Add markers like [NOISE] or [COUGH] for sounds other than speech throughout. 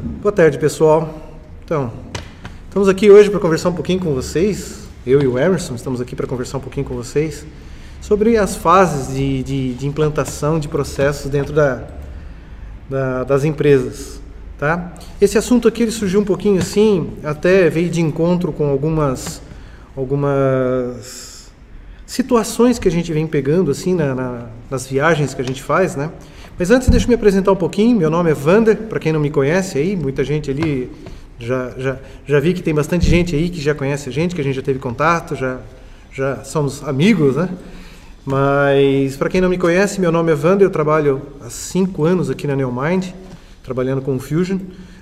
Boa tarde, pessoal. Então, estamos aqui hoje para conversar um pouquinho com vocês. Eu e o Emerson estamos aqui para conversar um pouquinho com vocês sobre as fases de, de, de implantação de processos dentro da, da, das empresas. Tá? Esse assunto aqui ele surgiu um pouquinho assim, até veio de encontro com algumas, algumas situações que a gente vem pegando assim na, na, nas viagens que a gente faz, né? Mas antes deixa eu me apresentar um pouquinho. Meu nome é Vander, para quem não me conhece aí, muita gente ali já, já, já vi que tem bastante gente aí que já conhece a gente, que a gente já teve contato, já, já somos amigos, né? Mas para quem não me conhece, meu nome é Vander, eu trabalho há cinco anos aqui na Neomind, trabalhando com Fusion.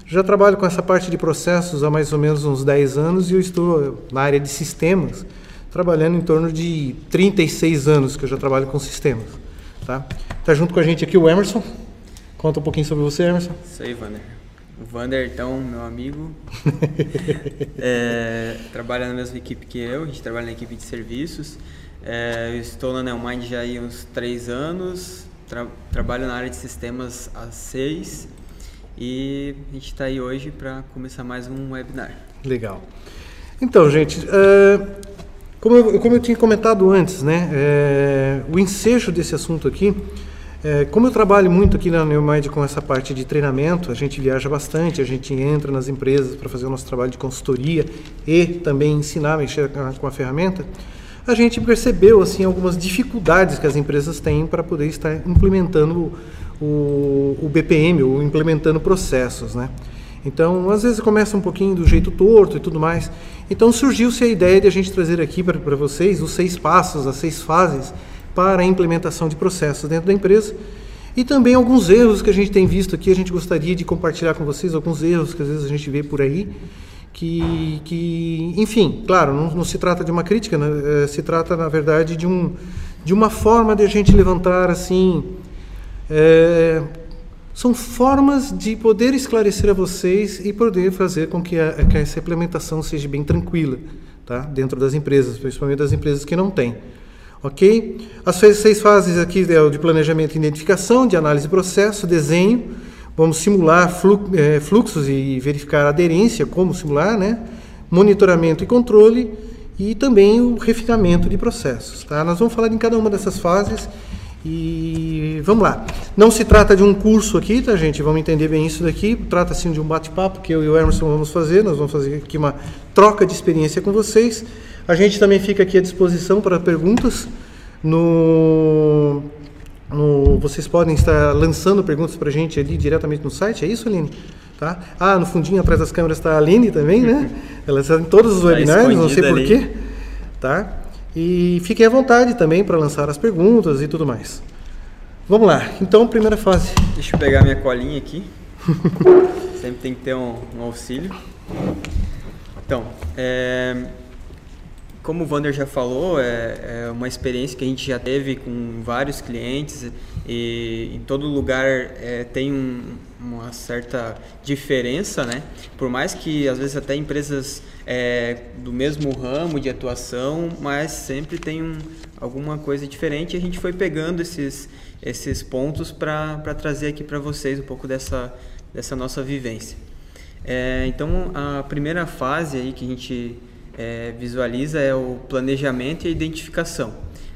Já trabalho com essa parte de processos há mais ou menos uns 10 anos e eu estou na área de sistemas, trabalhando em torno de 36 anos que eu já trabalho com sistemas. Tá? tá junto com a gente aqui o Emerson. Conta um pouquinho sobre você, Emerson. Isso aí, Vander. O Vander, então, meu amigo, [LAUGHS] é, trabalha na mesma equipe que eu, a gente trabalha na equipe de serviços. É, eu estou na Neomind já há uns três anos, tra trabalho na área de sistemas há seis e a gente está aí hoje para começar mais um webinar. Legal. Então, gente, uh, como eu, como eu tinha comentado antes, né, é, o ensejo desse assunto aqui, é, como eu trabalho muito aqui na Neomind com essa parte de treinamento, a gente viaja bastante, a gente entra nas empresas para fazer o nosso trabalho de consultoria e também ensinar a mexer com a ferramenta, a gente percebeu assim algumas dificuldades que as empresas têm para poder estar implementando o, o BPM, ou implementando processos, né? Então, às vezes começa um pouquinho do jeito torto e tudo mais. Então, surgiu-se a ideia de a gente trazer aqui para vocês os seis passos, as seis fases para a implementação de processos dentro da empresa. E também alguns erros que a gente tem visto aqui, a gente gostaria de compartilhar com vocês, alguns erros que às vezes a gente vê por aí, que, que enfim, claro, não, não se trata de uma crítica, né? é, se trata, na verdade, de, um, de uma forma de a gente levantar, assim, é, são formas de poder esclarecer a vocês e poder fazer com que, a, que essa implementação seja bem tranquila tá? dentro das empresas, principalmente das empresas que não têm. Ok? As seis fases aqui é de planejamento e identificação, de análise processo, desenho. Vamos simular é, fluxos e verificar aderência, como simular, né? monitoramento e controle e também o refinamento de processos. Tá? Nós vamos falar em cada uma dessas fases e vamos lá. Não se trata de um curso aqui, tá, gente? Vamos entender bem isso daqui. Trata-se de um bate-papo que eu e o Emerson vamos fazer. Nós vamos fazer aqui uma troca de experiência com vocês. A gente também fica aqui à disposição para perguntas. No, no vocês podem estar lançando perguntas para a gente ali diretamente no site, é isso, Aline? Tá? Ah, no fundinho atrás das câmeras está a Aline também, né? Ela está em todos os tá webinars, não sei porquê. Tá? E fiquem à vontade também para lançar as perguntas e tudo mais. Vamos lá, então, primeira fase. Deixa eu pegar minha colinha aqui. [LAUGHS] Sempre tem que ter um, um auxílio. Então, é, como o Vander já falou, é, é, uma experiência que a gente já teve com vários clientes e em todo lugar é, tem um, uma certa diferença, né? Por mais que às vezes até empresas é, do mesmo ramo de atuação, mas sempre tem um, alguma coisa diferente. E a gente foi pegando esses, esses pontos para trazer aqui para vocês um pouco dessa, dessa nossa vivência. É, então, a primeira fase aí que a gente é, visualiza é o planejamento e a identificação.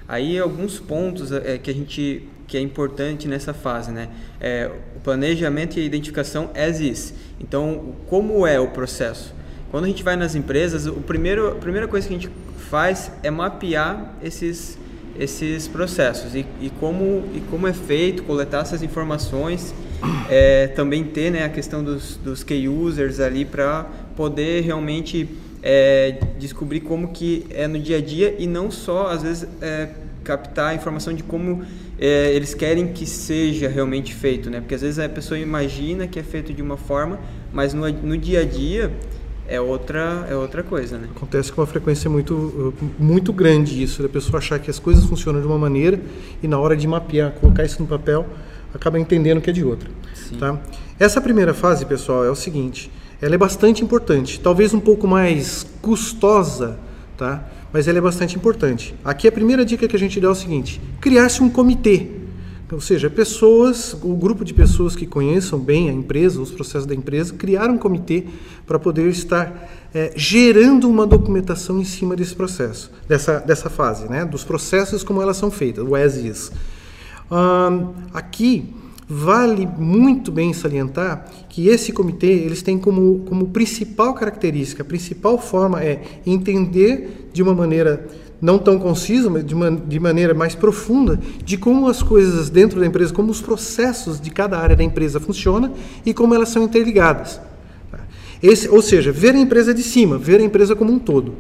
Aí alguns pontos é, que a gente que é importante nessa fase, né? É, o planejamento e a identificação as is. Então, como é o processo? Quando a gente vai nas empresas, o primeiro, a primeira coisa que a gente faz é mapear esses, esses processos e, e como, e como é feito, coletar essas informações, é, também ter né, a questão dos, dos key users ali para poder realmente é, descobrir como que é no dia a dia e não só, às vezes, é, captar a informação de como é, eles querem que seja realmente feito, né? Porque às vezes a pessoa imagina que é feito de uma forma, mas no, no dia a dia é outra, é outra coisa, né? Acontece com uma frequência muito, muito grande isso, da pessoa achar que as coisas funcionam de uma maneira e na hora de mapear, colocar isso no papel, acaba entendendo que é de outra. Sim. Tá? Essa primeira fase, pessoal, é o seguinte, ela é bastante importante, talvez um pouco mais custosa, tá? mas ela é bastante importante. Aqui a primeira dica que a gente dá é o seguinte: criar-se um comitê. Ou seja, pessoas, o grupo de pessoas que conheçam bem a empresa, os processos da empresa, criaram um comitê para poder estar é, gerando uma documentação em cima desse processo, dessa, dessa fase, né? dos processos como elas são feitas, o as is. aqui, vale muito bem salientar que esse comitê eles têm como, como principal característica, a principal forma é entender de uma maneira não tão concisa, mas de, de maneira mais profunda, de como as coisas dentro da empresa, como os processos de cada área da empresa funcionam e como elas são interligadas. Esse, ou seja, ver a empresa de cima, ver a empresa como um todo.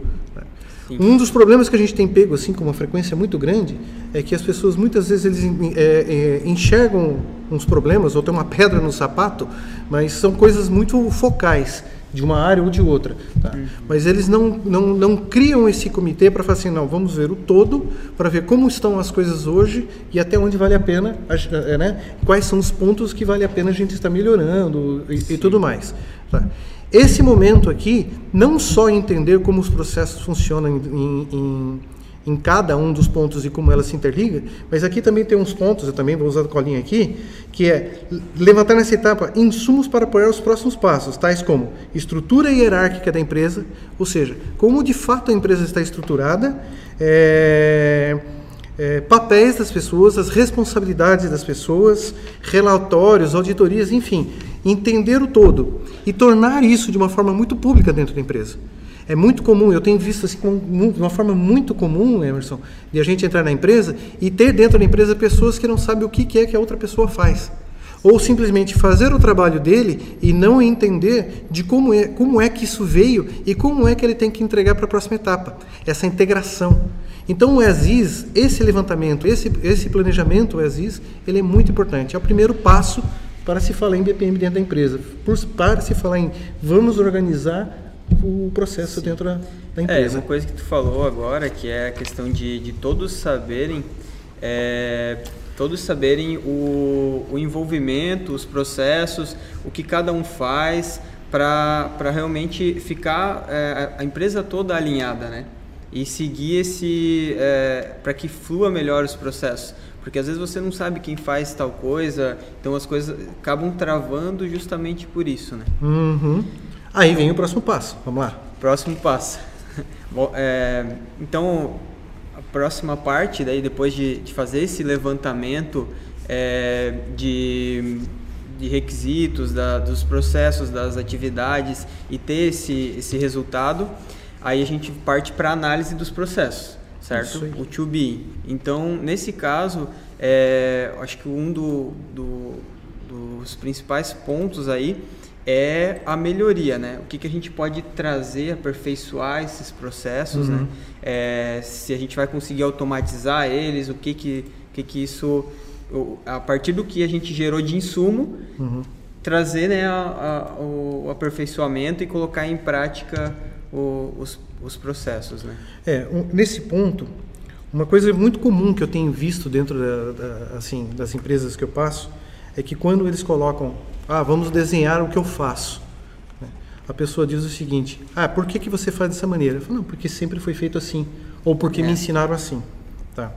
Um dos problemas que a gente tem pego assim com uma frequência muito grande é que as pessoas muitas vezes eles é, é, enxergam uns problemas ou tem uma pedra no sapato, mas são coisas muito focais de uma área ou de outra. Tá? Uhum. Mas eles não, não, não criam esse comitê para falar assim, não, vamos ver o todo, para ver como estão as coisas hoje e até onde vale a pena, é, né? quais são os pontos que vale a pena a gente estar melhorando e, e tudo mais. Tá? Esse momento aqui, não só entender como os processos funcionam em, em, em, cada um dos pontos e como elas se interligam, mas aqui também tem uns pontos, eu também vou usar a colinha aqui, que é levantar nessa etapa insumos para apoiar os próximos passos, tais como estrutura hierárquica da empresa, ou seja, como de fato a empresa está estruturada, é, é, papéis das pessoas, as responsabilidades das pessoas, relatórios, auditorias, enfim, entender o todo e tornar isso de uma forma muito pública dentro da empresa. É muito comum, eu tenho visto assim, de uma forma muito comum, Emerson, de a gente entrar na empresa e ter dentro da empresa pessoas que não sabem o que é que a outra pessoa faz. Ou simplesmente fazer o trabalho dele e não entender de como é, como é que isso veio e como é que ele tem que entregar para a próxima etapa. Essa integração. Então o ESIS, esse levantamento, esse, esse planejamento, o ESIS, ele é muito importante. É o primeiro passo para se falar em BPM dentro da empresa, para se falar em vamos organizar o processo Sim. dentro da, da, empresa. É, uma coisa que tu falou agora, que é a questão de, de todos saberem, é, todos saberem o, o envolvimento, os processos, o que cada um faz, para realmente ficar é, a empresa toda alinhada, né? E seguir esse, é, para que flua melhor os processos. Porque às vezes você não sabe quem faz tal coisa, então as coisas acabam travando justamente por isso, né? Uhum. Aí vem o próximo passo, vamos lá. Próximo passo. [LAUGHS] Bom, é, então, a próxima parte, daí depois de, de fazer esse levantamento é, de, de requisitos, da, dos processos, das atividades e ter esse, esse resultado, aí a gente parte para a análise dos processos certo? O to be. Então, nesse caso, é, acho que um do, do, dos principais pontos aí é a melhoria, né? O que, que a gente pode trazer, aperfeiçoar esses processos, né? uhum. né? É, se a gente vai conseguir automatizar eles, o que que, que, que isso... A partir do que a gente gerou de insumo, uhum. trazer né, a, a, o aperfeiçoamento e colocar em prática o, os os processos, né? É, um, nesse ponto, uma coisa muito comum que eu tenho visto dentro da, da, assim, das empresas que eu passo é que quando eles colocam, ah, vamos desenhar o que eu faço, né? a pessoa diz o seguinte, ah, por que, que você faz dessa maneira? Eu falo, não, porque sempre foi feito assim, ou porque é. me ensinaram assim. Tá?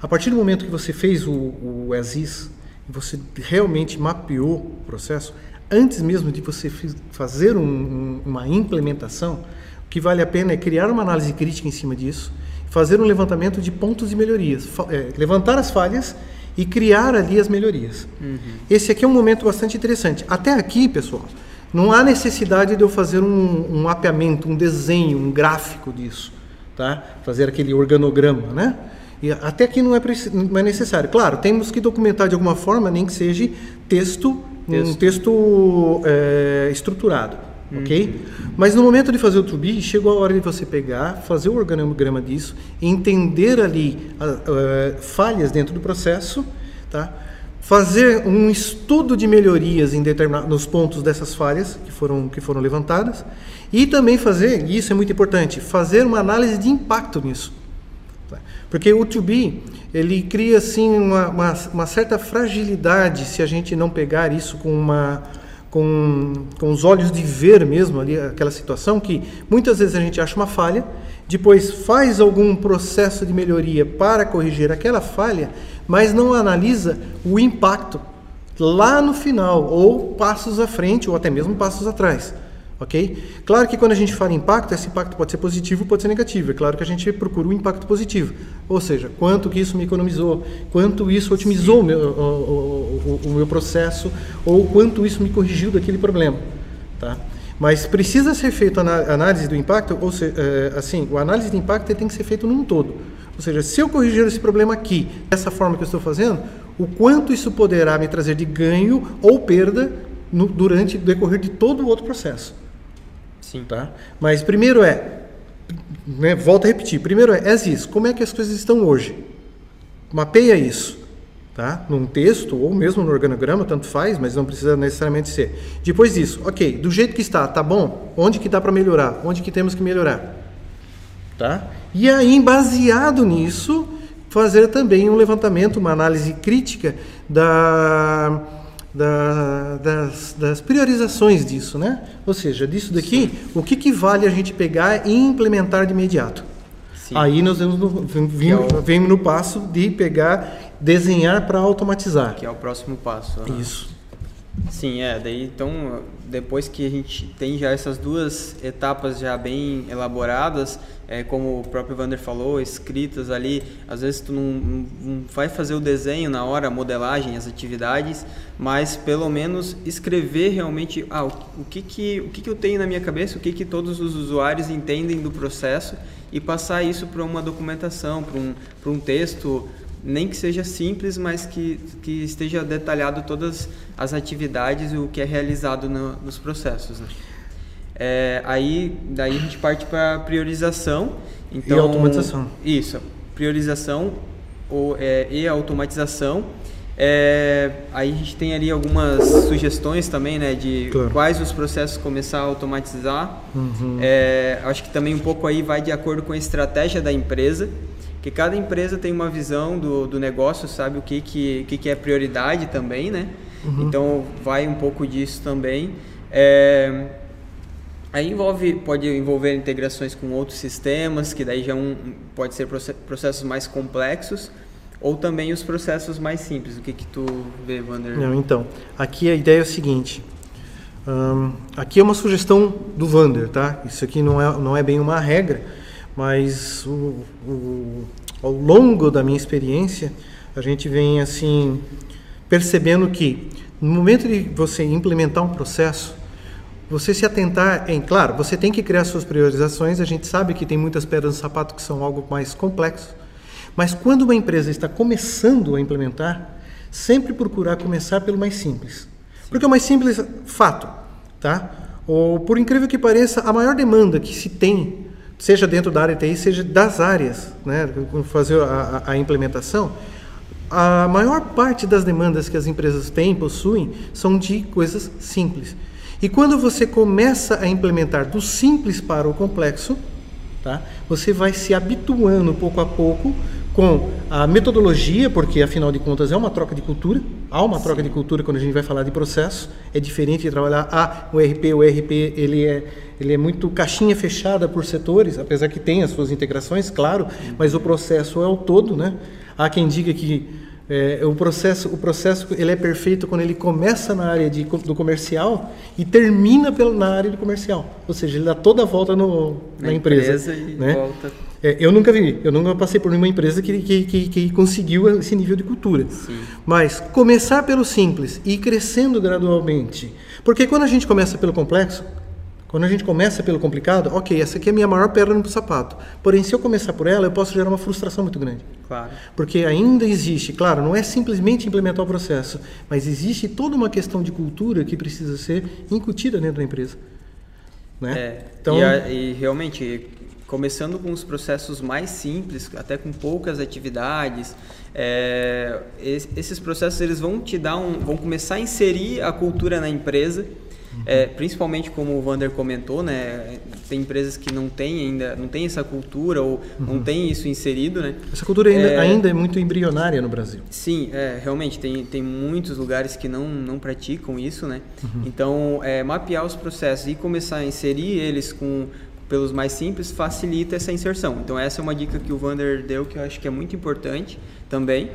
A partir do momento que você fez o, o ESIS, você realmente mapeou o processo, antes mesmo de você fazer um, um, uma implementação, o que vale a pena é criar uma análise crítica em cima disso, fazer um levantamento de pontos de melhorias, é, levantar as falhas e criar ali as melhorias. Uhum. Esse aqui é um momento bastante interessante. Até aqui, pessoal, não há necessidade de eu fazer um, um mapeamento, um desenho, um gráfico disso, tá? Fazer aquele organograma, né? E até aqui não é, não é necessário. Claro, temos que documentar de alguma forma, nem que seja texto, texto. um texto é, estruturado ok? Mas no momento de fazer o to chegou a hora de você pegar, fazer o organograma disso, entender ali uh, falhas dentro do processo, tá? Fazer um estudo de melhorias em determinados pontos dessas falhas que foram que foram levantadas e também fazer, e isso é muito importante, fazer uma análise de impacto nisso. Tá? Porque o to ele cria assim uma, uma, uma certa fragilidade se a gente não pegar isso com uma com, com os olhos de ver mesmo ali aquela situação que muitas vezes a gente acha uma falha, depois faz algum processo de melhoria para corrigir aquela falha, mas não analisa o impacto lá no final, ou passos à frente, ou até mesmo passos atrás. Ok? Claro que quando a gente fala impacto, esse impacto pode ser positivo, pode ser negativo. É claro que a gente procura o um impacto positivo. Ou seja, quanto que isso me economizou, quanto isso otimizou o meu, o, o, o, meu processo, ou quanto isso me corrigiu daquele problema. Tá? Mas precisa ser feita a análise do impacto, ou seja, é, assim, a análise de impacto tem que ser feito num todo. Ou seja, se eu corrigir esse problema aqui, dessa forma que eu estou fazendo, o quanto isso poderá me trazer de ganho ou perda no, durante o decorrer de todo o outro processo. Sim. Tá? Mas primeiro é, né, volto a repetir, primeiro é, é isso, como é que as coisas estão hoje? Mapeia isso, tá? Num texto ou mesmo no organograma, tanto faz, mas não precisa necessariamente ser. Depois disso, ok, do jeito que está, tá bom? Onde que dá para melhorar? Onde que temos que melhorar? Tá? E aí, baseado nisso, fazer também um levantamento, uma análise crítica da da, das, das, priorizações disso, né? Ou seja, disso daqui, Sim. o que, que vale a gente pegar e implementar de imediato? Sim. Aí nós vemos no, vimos, é o... no passo de pegar, desenhar para automatizar. Que é o próximo passo. Uhum. Isso. Sim, é. Daí então, depois que a gente tem já essas duas etapas já bem elaboradas, é, como o próprio Vander falou, escritas ali, às vezes tu não, não, vai fazer o desenho na hora, a modelagem, as atividades, mas pelo menos escrever realmente ah, o, o, que, que, o que, que eu tenho na minha cabeça, o que, que todos os usuários entendem do processo e passar isso para uma documentação, para um, um texto, nem que seja simples, mas que, que esteja detalhado todas as atividades e o que é realizado no, nos processos. Né? É, aí daí a gente parte para priorização. Então, e automatização. Isso, priorização ou, é, e automatização. É, aí a gente tem ali algumas sugestões também, né, de claro. quais os processos começar a automatizar. Uhum. É, acho que também um pouco aí vai de acordo com a estratégia da empresa, que cada empresa tem uma visão do, do negócio, sabe o que, que, que, que é prioridade também, né? Uhum. Então vai um pouco disso também. É, Aí envolve, pode envolver integrações com outros sistemas, que daí já um, pode ser processos mais complexos, ou também os processos mais simples. O que que tu vê, Wander? Não, então, aqui a ideia é o seguinte. Aqui é uma sugestão do Vander, tá? Isso aqui não é, não é bem uma regra, mas o, o, ao longo da minha experiência, a gente vem assim percebendo que no momento de você implementar um processo, você se atentar em, claro, você tem que criar suas priorizações, a gente sabe que tem muitas pedras no sapato que são algo mais complexo, mas quando uma empresa está começando a implementar, sempre procurar começar pelo mais simples. Porque o mais simples, fato, tá? Ou, por incrível que pareça, a maior demanda que se tem, seja dentro da área TI, seja das áreas, né, fazer a, a implementação, a maior parte das demandas que as empresas têm, possuem, são de coisas simples. E quando você começa a implementar do simples para o complexo, tá? você vai se habituando pouco a pouco com a metodologia, porque afinal de contas é uma troca de cultura. Há uma Sim. troca de cultura quando a gente vai falar de processo. É diferente de trabalhar ah, o RP. O RP ele é, ele é muito caixinha fechada por setores, apesar que tem as suas integrações, claro, mas o processo é o todo. Né? Há quem diga que é, o processo, o processo ele é perfeito quando ele começa na área de, do comercial e termina pela, na área do comercial. Ou seja, ele dá toda a volta no, na, na empresa. empresa né? volta. É, eu nunca vi, eu nunca passei por nenhuma empresa que, que, que, que conseguiu esse nível de cultura. Sim. Mas começar pelo simples e ir crescendo gradualmente. Porque quando a gente começa pelo complexo, quando a gente começa pelo complicado, ok, essa aqui é a minha maior pedra no sapato. Porém, se eu começar por ela, eu posso gerar uma frustração muito grande. Claro. Porque ainda existe, claro, não é simplesmente implementar o processo, mas existe toda uma questão de cultura que precisa ser incutida dentro da empresa. Né? É, então, e, a, e realmente, começando com os processos mais simples, até com poucas atividades, é, esses processos eles vão te dar um, vão começar a inserir a cultura na empresa É, principalmente como o Vander comentou, né? Tem empresas que não têm ainda, não tem essa cultura ou uhum. não tem isso inserido, né? Essa cultura ainda é, ainda é muito embrionária no Brasil. Sim, é, realmente tem, tem muitos lugares que não, não praticam isso, né? Uhum. Então, é, mapear os processos e começar a inserir eles com pelos mais simples facilita essa inserção. Então essa é uma dica que o Vander deu que eu acho que é muito importante também.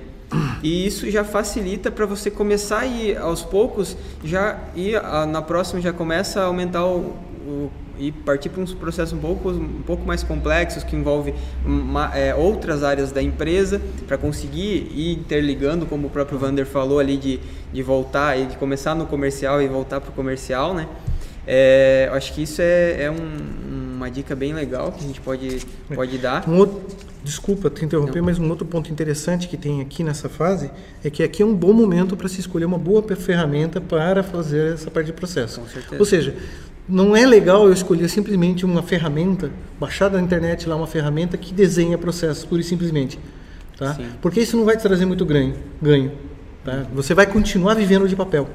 E isso já facilita para você começar ir aos poucos, já ir na próxima já começa a aumentar o, o e partir para uns processos um pouco, um pouco mais complexos que envolve uma, é, outras áreas da empresa para conseguir ir interligando, como o próprio Vander falou ali de, de voltar e de começar no comercial e voltar para o comercial, né? É, acho que isso é, é um, uma dica bem legal que a gente pode, pode dar. Um outro, desculpa te interromper, Não. mas um outro ponto interessante que tem aqui nessa fase é que aqui é um bom momento para se escolher uma boa ferramenta para fazer essa parte de processo. Com certeza. Ou seja, não é legal eu escolher simplesmente uma ferramenta, baixar da internet lá uma ferramenta que desenha processos pura e simplesmente. Tá? Porque isso não vai te trazer muito ganho. ganho tá? Você vai continuar vivendo de papel.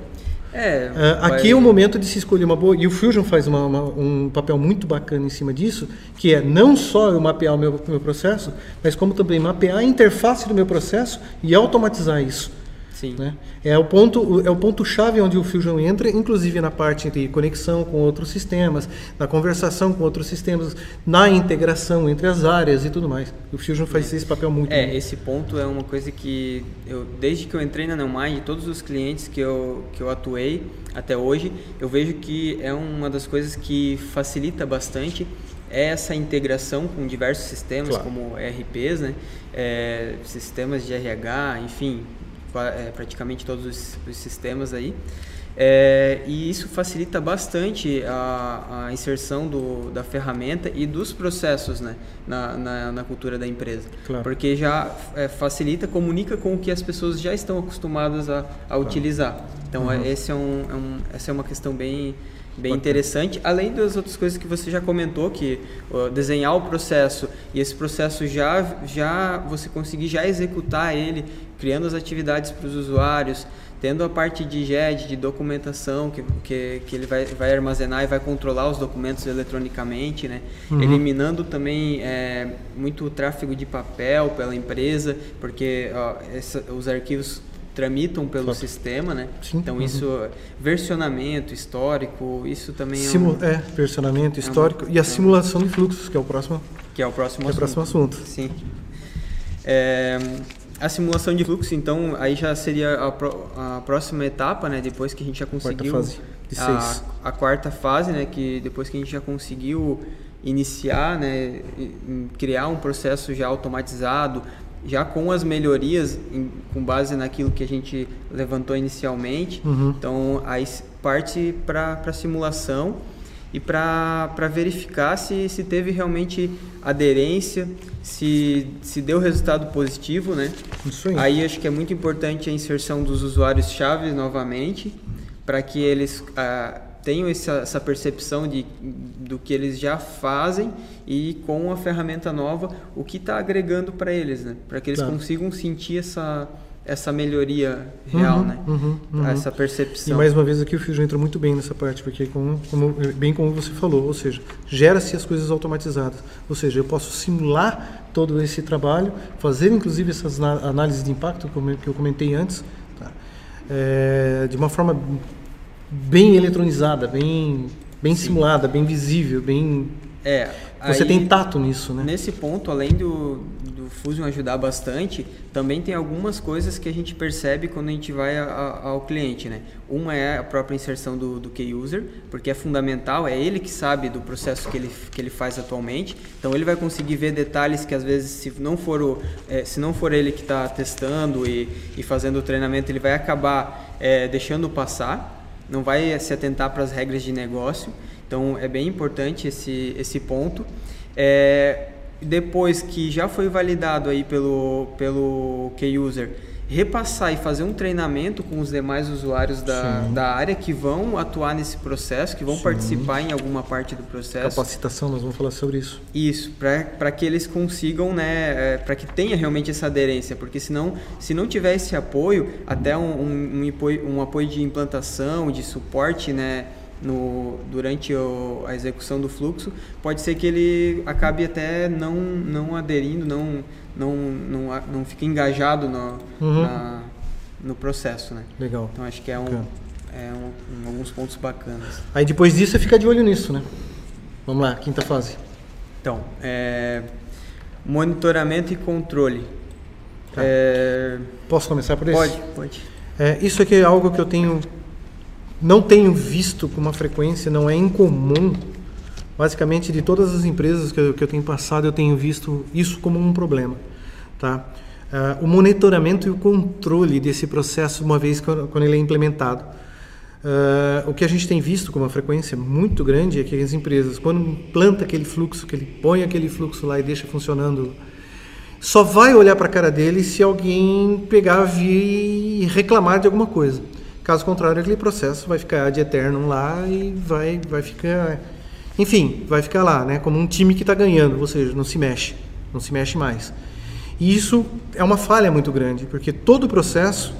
É, uh, aqui é o momento de se escolher uma boa. E o Fusion faz uma, uma, um papel muito bacana em cima disso, que é não só eu mapear o meu, meu processo, mas como também mapear a interface do meu processo e automatizar isso. Sim. Né? É o ponto é o ponto chave onde o Fusion entra, inclusive na parte de conexão com outros sistemas, na conversação com outros sistemas, na integração entre as áreas e tudo mais. O Fusion faz é. esse papel muito. É, esse ponto é uma coisa que eu desde que eu entrei na Neomind, todos os clientes que eu que eu atuei até hoje, eu vejo que é uma das coisas que facilita bastante é essa integração com diversos sistemas claro. como RPs, né? É, sistemas de RH, enfim, é, praticamente todos os, os sistemas aí. É, e isso facilita bastante a, a inserção do, da ferramenta e dos processos né, na, na, na cultura da empresa. Claro. Porque já é, facilita, comunica com o que as pessoas já estão acostumadas a, a claro. utilizar. Então, uhum. esse é um, é um, essa é uma questão bem, bem interessante. Além das outras coisas que você já comentou, que uh, desenhar o processo e esse processo já, já você conseguir já executar ele criando as atividades para os usuários, tendo a parte de GED, de documentação, que, que, que ele vai, vai armazenar e vai controlar os documentos eletronicamente, né? Uhum. eliminando também é, muito tráfego de papel pela empresa, porque ó, essa, os arquivos tramitam pelo sistema, né? Sim. Então uhum. isso, versionamento histórico, isso também é, um, é versionamento histórico é uma, e a simulação de fluxos, que é o próximo, que é o próximo, é assunto. o próximo assunto. Sim. É, a simulação de fluxo, então, aí já seria a, pro, a, próxima etapa, né? Depois que a gente já conseguiu quarta fase de seis. A, a, quarta fase, né? Que depois que a gente já conseguiu iniciar, né? Criar um processo já automatizado, já com as melhorias em, com base naquilo que a gente levantou inicialmente. Uhum. Então, aí parte para a simulação e para verificar se, se teve realmente aderência, se, se deu resultado positivo, né? Isso aí. aí acho que é muito importante a inserção dos usuários-chave novamente, para que eles ah, tenham essa, essa percepção de, do que eles já fazem e com a ferramenta nova, o que está agregando para eles, né? Para que eles tá. consigam sentir essa essa melhoria real, uhum, né? Uhum, uhum. Essa percepção. E mais uma vez aqui o Fusion entra muito bem nessa parte, porque como, como, bem como você falou, ou seja, gera-se as coisas automatizadas. Ou seja, eu posso simular todo esse trabalho, fazer inclusive essas análises de impacto que eu comentei antes, tá? é, de uma forma bem eletronizada, bem, bem simulada, bem visível, bem é, você aí, tem tato nisso, né? Nesse ponto, além do, do Fusion ajudar bastante, também tem algumas coisas que a gente percebe quando a gente vai a, a, ao cliente, né? Uma é a própria inserção do, do key user, porque é fundamental, é ele que sabe do processo que ele, que ele faz atualmente, então ele vai conseguir ver detalhes que às vezes se não for, o, é, se não for ele que está testando e, e fazendo o treinamento, ele vai acabar é, deixando passar, não vai se atentar para as regras de negócio. Então é bem importante esse, esse ponto. É, depois que já foi validado aí pelo, pelo key user, repassar e fazer um treinamento com os demais usuários da, da área que vão atuar nesse processo, que vão Sim. participar em alguma parte do processo. Capacitação, nós vamos falar sobre isso. Isso, para que eles consigam, né, é, para que tenha realmente essa aderência, porque senão, se não tiver esse apoio, até um, um, um, apoio, um apoio de implantação, de suporte, né, no, durante o, a execução do fluxo, pode ser que ele acabe até não, não aderindo, não, não, não, não fique engajado no, uhum. na, no processo. Né? Legal. Então acho que é, um, é um, um, alguns pontos bacanas. Aí depois disso você fica de olho nisso, né? Vamos lá, quinta fase. Então, é, monitoramento e controle. Tá. É, Posso começar por isso? Pode, pode. É, isso aqui é algo que eu tenho não tenho visto com uma frequência, não é incomum. Basicamente, de todas as empresas que eu, que eu tenho passado, eu tenho visto isso como um problema. Tá? Uh, o monitoramento e o controle desse processo, uma vez quando ele é implementado. Uh, o que a gente tem visto com uma frequência muito grande é que as empresas, quando implanta aquele fluxo, que ele põe aquele fluxo lá e deixa funcionando, só vai olhar para a cara dele se alguém pegar, vir e reclamar de alguma coisa. Caso contrário, aquele processo vai ficar de eterno lá e vai, vai ficar. Enfim, vai ficar lá, né? Como um time que está ganhando, ou seja, não se mexe, não se mexe mais. E isso é uma falha muito grande, porque todo o processo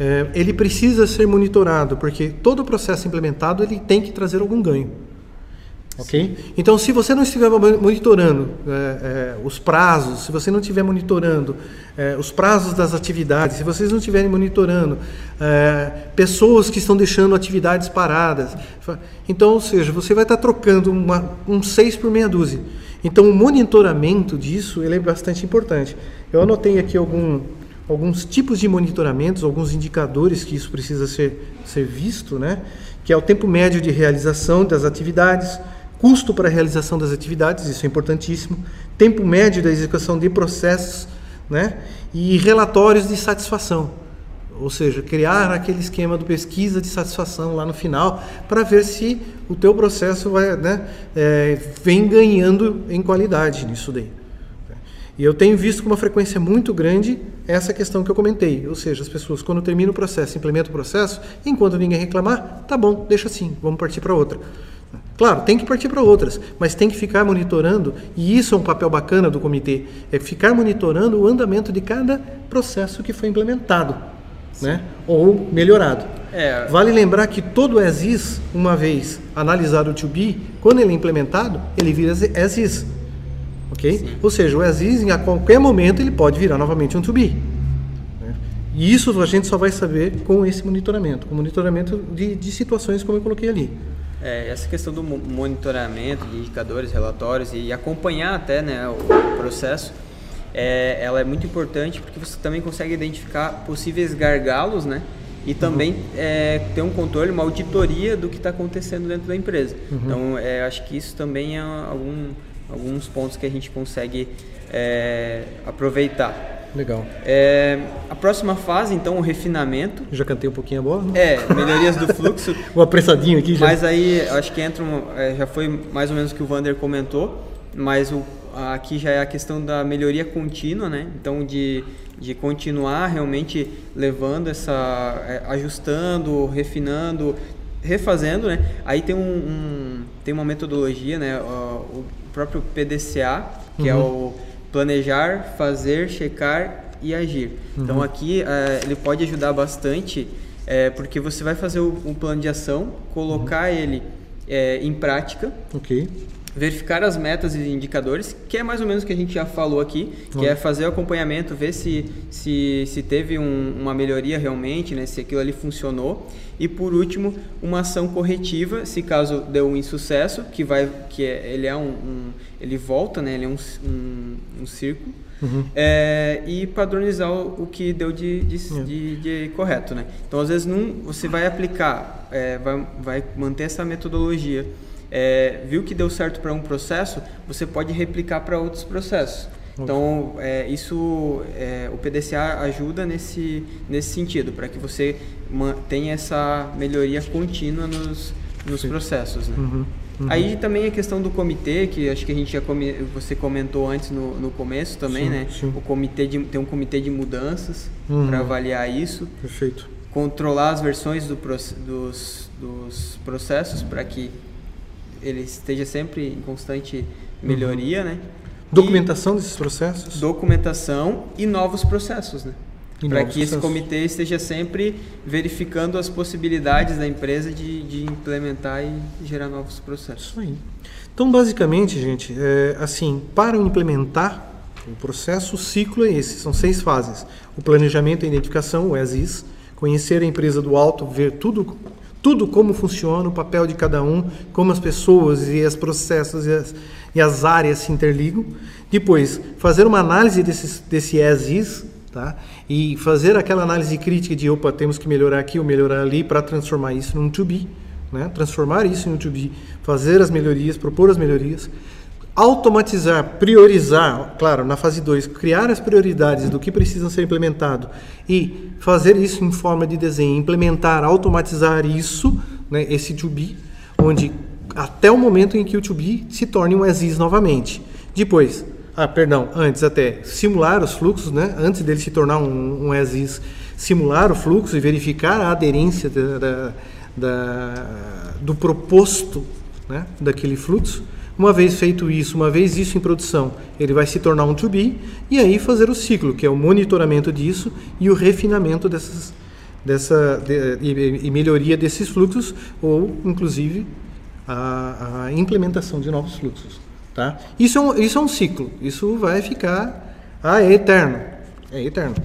é, ele precisa ser monitorado, porque todo o processo implementado ele tem que trazer algum ganho. Ok? Então, se você não estiver monitorando é, é, os prazos, se você não estiver monitorando é, os prazos das atividades, se vocês não estiverem monitorando é, pessoas que estão deixando atividades paradas, então, ou seja, você vai estar trocando uma, um seis por meia dúzia. Então, o monitoramento disso ele é bastante importante. Eu anotei aqui algum, alguns tipos de monitoramentos, alguns indicadores que isso precisa ser, ser visto, né? que é o tempo médio de realização das atividades, custo para a realização das atividades, isso é importantíssimo, tempo médio da execução de processos, né? E relatórios de satisfação, ou seja, criar aquele esquema do pesquisa de satisfação lá no final para ver se o teu processo vai, né, é, vem ganhando em qualidade nisso daí. E eu tenho visto com uma frequência muito grande essa questão que eu comentei, ou seja, as pessoas quando termina o processo, implementam o processo, enquanto ninguém reclamar, tá bom, deixa assim, vamos partir para outra. Claro, tem que partir para outras, mas tem que ficar monitorando, e isso é um papel bacana do comitê, é ficar monitorando o andamento de cada processo que foi implementado, né? ou melhorado. É. Vale lembrar que todo as uma vez analisado o to be, quando ele é implementado, ele vira as Ok? Sim. Ou seja, o as a qualquer momento, ele pode virar novamente um to be. Né? E isso a gente só vai saber com esse monitoramento, com monitoramento de, de situações como eu coloquei ali. É, essa questão do monitoramento de indicadores, relatórios e acompanhar até né, o processo, é, ela é muito importante porque você também consegue identificar possíveis gargalos, né? E também uhum. é, ter um controle, uma auditoria do que está acontecendo dentro da empresa. Uhum. Então, é, acho que isso também é algum, alguns pontos que a gente consegue é, aproveitar. Legal. É, a próxima fase, então, o refinamento. Já cantei um pouquinho a bola? Né? É, melhorias do fluxo. o [LAUGHS] apressadinho aqui já. Mas aí, acho que entra, um, é, já foi mais ou menos o que o Vander comentou, mas o, aqui já é a questão da melhoria contínua, né? Então, de, de continuar realmente levando essa, é, ajustando, refinando, refazendo, né? Aí tem um, um tem uma metodologia, né? O, próprio PDCA, que é uhum. é o planejar, fazer, checar e agir. Uhum. Então aqui é, ele pode ajudar bastante é, porque você vai fazer o, um plano de ação, colocar uhum. ele é, em prática. Ok verificar as metas e indicadores, que é mais ou menos o que a gente já falou aqui, que é fazer o acompanhamento, ver se, se, se teve um, uma melhoria realmente, né, se aquilo ali funcionou. E por último, uma ação corretiva, se caso deu um insucesso, que vai, que é, ele é um, um, ele volta, né, ele é um, um, um círculo. Uhum. É, e padronizar o, o, que deu de, de, uhum. de, de, correto, né? Então, às vezes, num, você vai aplicar, é, vai, vai manter essa metodologia é, viu que deu certo para um processo, você pode replicar para outros processos. Então, é, isso, é, o PDCA ajuda nesse, nesse sentido, para que você tenha essa melhoria contínua nos, nos processos. Né? Uhum, uhum. Aí também a questão do comitê, que acho que a gente já come, você comentou antes no, no começo também, sim, né? Sim. O comitê de, tem um comitê de mudanças uhum. para avaliar isso. Perfeito. Controlar as versões do, dos, dos processos para que ele esteja sempre em constante melhoria, uhum. né? Documentação e desses processos? Documentação e novos processos, né? para que esse comitê esteja sempre verificando as possibilidades da empresa de, de implementar e gerar novos processos. Isso aí. Então, basicamente, gente, é, assim, para implementar o processo, o ciclo é esse, são seis fases. O planejamento e identificação, o as conhecer a empresa do alto, ver tudo, tudo como funciona, o papel de cada um, como as pessoas e os processos e as, e as áreas se interligam. Depois, fazer uma análise desse, desse as tá? e fazer aquela análise crítica de, opa, temos que melhorar aqui ou melhorar ali para transformar isso num to be, né? transformar isso em um to be, fazer as melhorias, propor as melhorias, automatizar, priorizar, claro, na fase 2, criar as prioridades do que precisam ser implementado e fazer isso em forma de desenho, implementar, automatizar isso, né, esse to be, onde até o momento em que o to be se torne um as novamente. Depois, ah, perdão, antes até simular os fluxos, né? Antes dele se tornar um, um as is, simular o fluxo e verificar a aderência da, da, da, do proposto, né? Daquele fluxo. Uma vez feito isso, uma vez isso em produção, ele vai se tornar um to be e aí fazer o ciclo, que é o monitoramento disso e o refinamento dessas, dessa de, e, e, melhoria desses fluxos ou, inclusive, a, a implementação de novos fluxos. Tá? Isso, é um, isso é um ciclo. Isso vai ficar. Ah, é eterno. É eterno.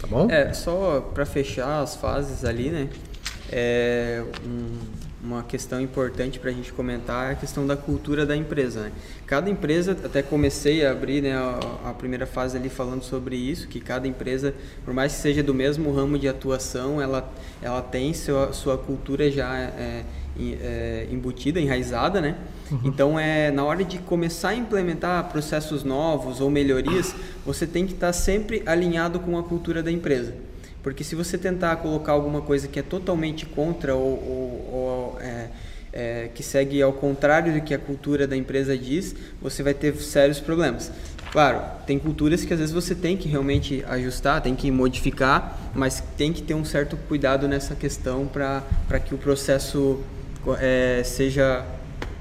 Tá bom? É, só para fechar as fases ali, né? É um, uma questão importante para a gente comentar é a questão da cultura da empresa. Né? Cada empresa, até comecei a abrir né, a, a, primeira fase ali falando sobre isso, que cada empresa, por mais que seja do mesmo ramo de atuação, ela, ela tem sua, sua cultura já é, é, embutida, enraizada, né? Uhum. Então, é na hora de começar a implementar processos novos ou melhorias, você tem que estar sempre alinhado com a cultura da empresa. Porque se você tentar colocar alguma coisa que é totalmente contra ou, ou, ou é, é, que segue ao contrário do que a cultura da empresa diz, você vai ter sérios problemas. Claro, tem culturas que às vezes você tem que realmente ajustar, tem que modificar, mas tem que ter um certo cuidado nessa questão para que o processo é, seja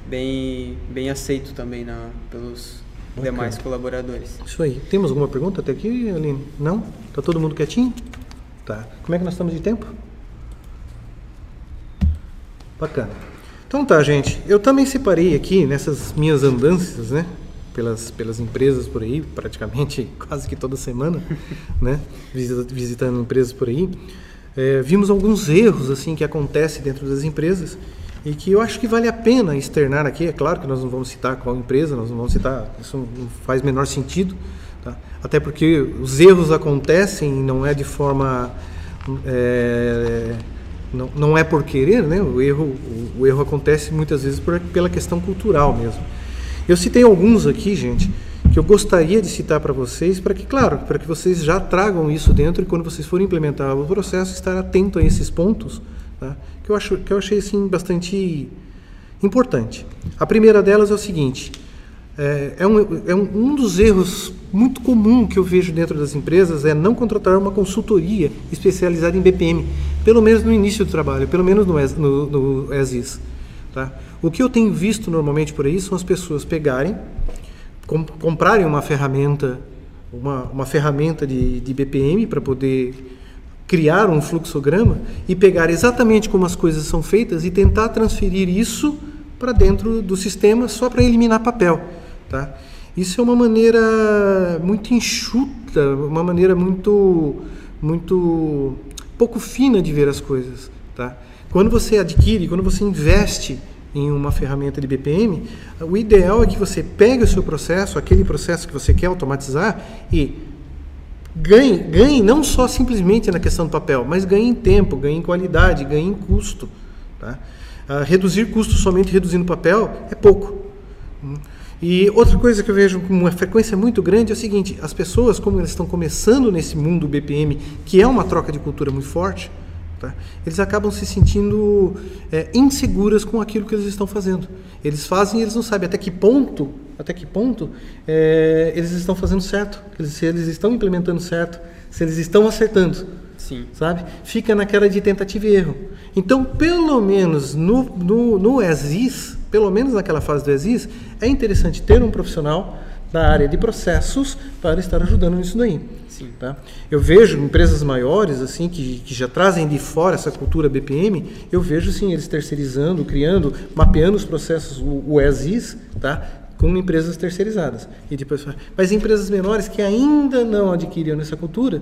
bem, bem aceito também na, pelos Bacana. demais colaboradores. Isso aí. Temos alguma pergunta até aqui, Aline? Não? Tá todo mundo quietinho? Tá. Como é que nós estamos de tempo? Bacana. Então tá, gente. Eu também separei aqui nessas minhas andanças, né? Pelas, pelas empresas por aí, praticamente [LAUGHS] quase que toda semana, [LAUGHS] né? Visitando empresas por aí. É, vimos alguns erros assim que acontecem dentro das empresas e que eu acho que vale a pena externar aqui. É claro que nós não vamos citar qual empresa, nós não vamos citar, isso não faz menor sentido, tá? até porque os erros acontecem e não é de forma. É, não, não é por querer, né? o, erro, o, o erro acontece muitas vezes por, pela questão cultural mesmo. Eu citei alguns aqui, gente, que eu gostaria de citar para vocês, para que, claro, para que vocês já tragam isso dentro e quando vocês forem implementar o processo, estar atento a esses pontos tá? que, eu acho, que eu achei assim, bastante importante. A primeira delas é o seguinte: é, é, um, é um, um, dos erros muito comum que eu vejo dentro das empresas é não contratar uma consultoria especializada em BPM, pelo menos no início do trabalho, pelo menos no, no, no ESIS. Tá? O que eu tenho visto normalmente por aí são as pessoas pegarem, com, comprarem uma ferramenta, uma, uma ferramenta de, de BPM para poder criar um fluxograma e pegar exatamente como as coisas são feitas e tentar transferir isso para dentro do sistema só para eliminar papel, tá? Isso é uma maneira muito enxuta, uma maneira muito muito pouco fina de ver as coisas, tá? Quando você adquire, quando você investe em uma ferramenta de BPM, o ideal é que você pegue o seu processo, aquele processo que você quer automatizar e ganhe, ganhe não só simplesmente na questão do papel, mas ganhe em tempo, ganhe em qualidade, ganhe em custo. Tá? Ah, reduzir custo somente reduzindo papel é pouco. E outra coisa que eu vejo com uma frequência muito grande é o seguinte: as pessoas, como elas estão começando nesse mundo BPM, que é uma troca de cultura muito forte, tá? eles acabam se sentindo é, inseguras com aquilo que eles estão fazendo. Eles fazem e eles não sabem até que ponto até que ponto é, eles estão fazendo certo, se eles estão implementando certo, se eles estão acertando. Sim. Sabe? Fica naquela de tentativa e erro. Então, pelo menos no, no, no ESIS, pelo menos naquela fase do ESIS, é interessante ter um profissional, da área de processos para estar ajudando nisso daí. Sim. Tá? Eu vejo empresas maiores assim que, que já trazem de fora essa cultura BPM, eu vejo sim eles terceirizando, criando, mapeando os processos o, o as tá? com empresas terceirizadas. E depois, mas empresas menores que ainda não adquiriram essa cultura,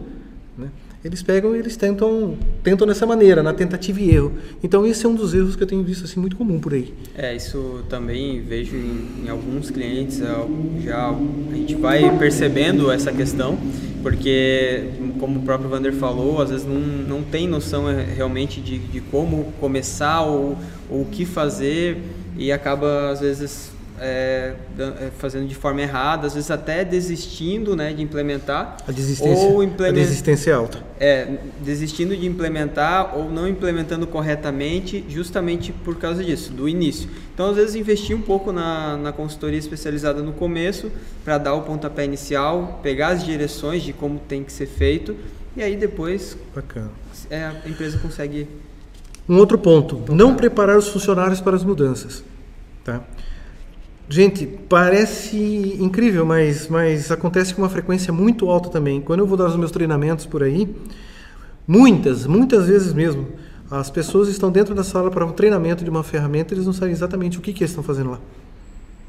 né? Eles pegam e eles tentam, tentam dessa maneira, na tentativa e erro. Então esse é um dos erros que eu tenho visto assim muito comum por aí. É, isso também vejo em, em alguns clientes, é, já a gente vai percebendo essa questão, porque como o próprio Vander falou, às vezes não, não tem noção é, realmente de, de como começar ou, ou o que fazer e acaba às vezes é, é, fazendo de forma errada, às vezes até desistindo né, de implementar. A desistência, ou implement... a desistência é alta. É, desistindo de implementar ou não implementando corretamente, justamente por causa disso, do início. Então, às vezes, investir um pouco na, na consultoria especializada no começo, para dar o pontapé inicial, pegar as direções de como tem que ser feito, e aí depois Bacana. É, a empresa consegue. Um outro ponto, não preparar os funcionários para as mudanças. Tá? Gente, parece incrível, mas, mas acontece com uma frequência muito alta também. Quando eu vou dar os meus treinamentos por aí, muitas, muitas vezes mesmo, as pessoas estão dentro da sala para um treinamento de uma ferramenta e eles não sabem exatamente o que, que eles estão fazendo lá.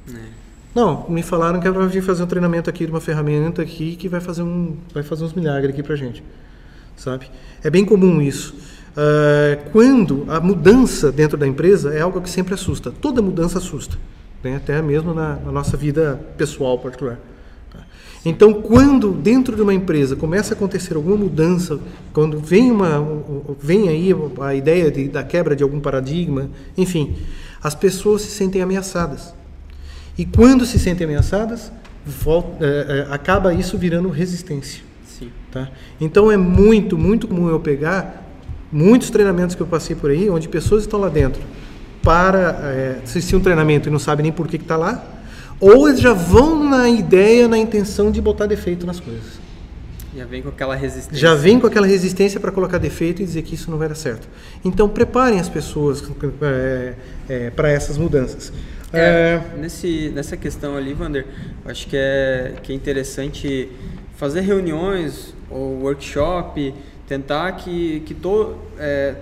É. Não, me falaram que é para vir fazer um treinamento aqui de uma ferramenta aqui que vai fazer, um, vai fazer uns milagres aqui para gente, sabe? É bem comum isso. Uh, quando a mudança dentro da empresa é algo que sempre assusta. Toda mudança assusta né? até mesmo na, na, nossa vida pessoal particular. Tá? Então, quando dentro de uma empresa começa a acontecer alguma mudança, quando vem uma vem aí a ideia de, da quebra de algum paradigma, enfim, as pessoas se sentem ameaçadas. E quando se sentem ameaçadas, volta, é, é, acaba isso virando resistência. Sim. Tá? Então é muito, muito comum eu pegar muitos treinamentos que eu passei por aí, onde pessoas estão lá dentro para é, assistir um treinamento e não sabe nem por que está lá, ou eles já vão na ideia, na intenção de botar defeito nas coisas. Já vem com aquela resistência. Já vem com aquela resistência para colocar defeito e dizer que isso não vai dar certo. Então preparem as pessoas é, é, para essas mudanças. É, é, nesse, nessa questão ali, Vander, acho que é, que é interessante fazer reuniões ou workshop, tentar que, que to, é,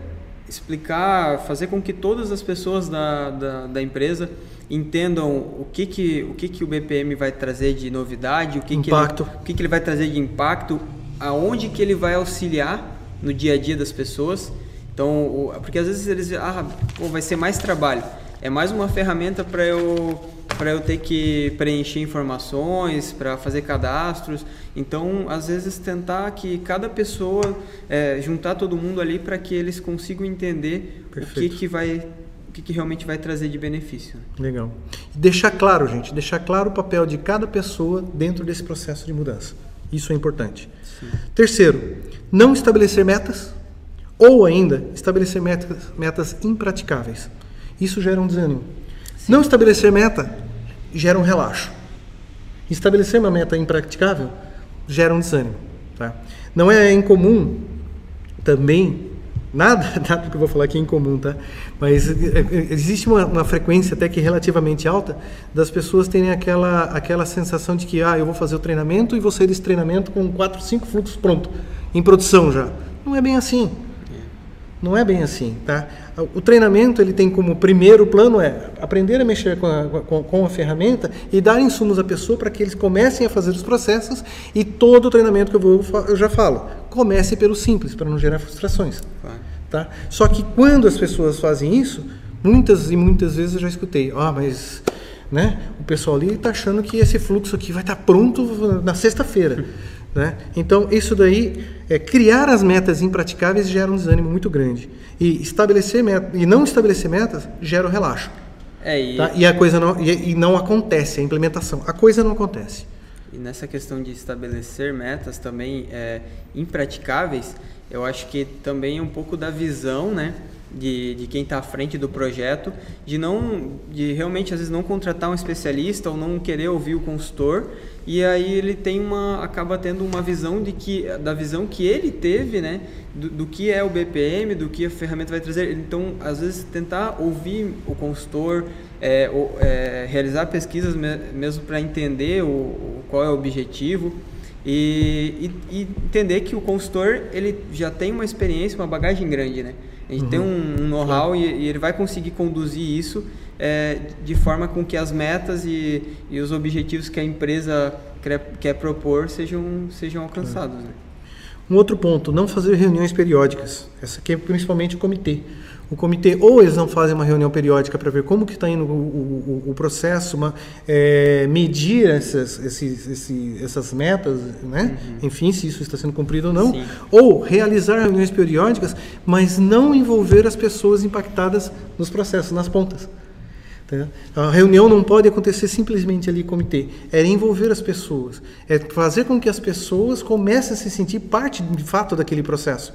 explicar, fazer com que todas as pessoas da, da, da empresa entendam o que que o que que o BPM vai trazer de novidade, o que impacto. que ele, o que que ele vai trazer de impacto, aonde que ele vai auxiliar no dia a dia das pessoas. Então, porque às vezes eles ah, pô, vai ser mais trabalho. É mais uma ferramenta para eu para eu ter que preencher informações, para fazer cadastros. Então, às vezes, tentar que cada pessoa, é, juntar todo mundo ali para que eles consigam entender Perfeito. o que, que vai o que, que, realmente vai trazer de benefício. Legal. Deixar claro, gente, deixar claro o papel de cada pessoa dentro desse processo de mudança. Isso é importante. Sim. Terceiro, não estabelecer metas ou ainda estabelecer metas, metas impraticáveis. Isso gera um desânimo. Sim. Não estabelecer meta gera um relaxo. Estabelecer uma meta impraticável gera um desânimo. Tá? Não é incomum também, [LAUGHS] nada, nada que eu vou falar aqui é incomum, tá? mas é, é, existe uma, uma, frequência até que relativamente alta das pessoas terem aquela, aquela sensação de que ah, eu vou fazer o treinamento e vou sair desse treinamento com quatro, cinco fluxos pronto, em produção já. Não é bem assim. Não é bem assim, tá? O treinamento ele tem como primeiro plano é aprender a mexer com a, com, com a ferramenta e dar insumos à pessoa para que eles comecem a fazer os processos e todo o treinamento que eu vou eu já falo comece pelo simples para não gerar frustrações, tá? Só que quando as pessoas fazem isso, muitas e muitas vezes eu já escutei, ah, mas né? O pessoal ali está achando que esse fluxo aqui vai estar tá pronto na sexta-feira. [LAUGHS] Né? Então, isso daí, é, criar as metas impraticáveis gera um desânimo muito grande. E, estabelecer meta, e não estabelecer metas gera um relaxo. É, e... Tá? e a coisa não, e, e, não acontece, a implementação. A coisa não acontece. E nessa questão de estabelecer metas também é, impraticáveis, eu acho que também é um pouco da visão, né? De, de quem está à frente do projeto, de não, de realmente às vezes não contratar um especialista ou não querer ouvir o consultor e aí ele tem uma acaba tendo uma visão de que da visão que ele teve né do, do, que é o BPM do que a ferramenta vai trazer então às vezes tentar ouvir o consultor é, é, realizar pesquisas mesmo para entender o, qual é o objetivo e, e, e, entender que o consultor ele já tem uma experiência, uma bagagem grande, né? A gente uhum. tem um, um know-how e, e, ele vai conseguir conduzir isso é, de forma com que as metas e, e os objetivos que a empresa quer, quer propor sejam, sejam alcançados. Né? Um outro ponto, não fazer reuniões periódicas. Essa aqui é principalmente o comitê o comitê ou eles não fazem uma reunião periódica para ver como que está indo o, o, o processo, uma, é, medir essas, esses, esses, essas metas, né? Uhum. enfim, se isso está sendo cumprido ou não, Sim. ou realizar reuniões periódicas, mas não envolver as pessoas impactadas nos processos, nas pontas. Tá? A reunião não pode acontecer simplesmente ali comitê, é envolver as pessoas, é fazer com que as pessoas comecem a se sentir parte de fato daquele processo,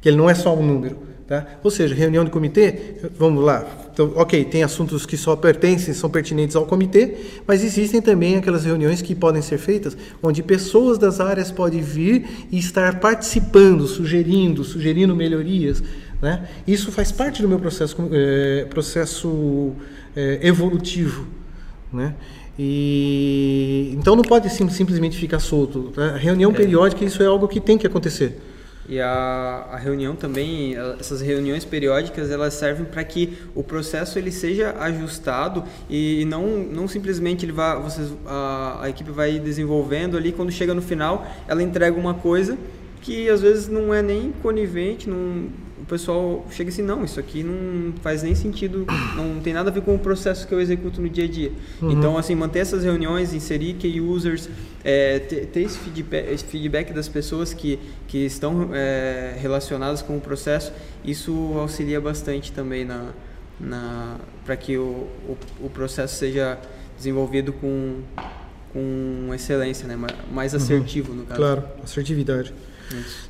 que ele não é só um número. Tá? Ou seja, reunião de comitê, vamos lá, então, ok, tem assuntos que só pertencem, são pertinentes ao comitê, mas existem também aquelas reuniões que podem ser feitas onde pessoas das áreas podem vir e estar participando, sugerindo, sugerindo melhorias. Né? Isso faz parte do meu processo, é, processo é, evolutivo. Né? E, então não pode sim, simplesmente ficar solto. Tá? Reunião é. periódica, isso é algo que tem que acontecer. E a, a reunião também, essas reuniões periódicas, elas servem para que o processo ele seja ajustado e, e não, não simplesmente ele vá, vocês, a, a equipe vai desenvolvendo ali, quando chega no final, ela entrega uma coisa que às vezes não é nem conivente, não, o pessoal chega assim, não, isso aqui não faz nem sentido, não tem nada a ver com o processo que eu executo no dia a dia. Uhum. Então, assim, manter essas reuniões, inserir key users, é, ter, ter esse, feedback, esse, feedback, das pessoas que, que estão é, relacionadas com o processo, isso auxilia bastante também na, na, para que o, o, o, processo seja desenvolvido com, com excelência, né? mais uhum. assertivo, uhum. no caso. Claro, assertividade.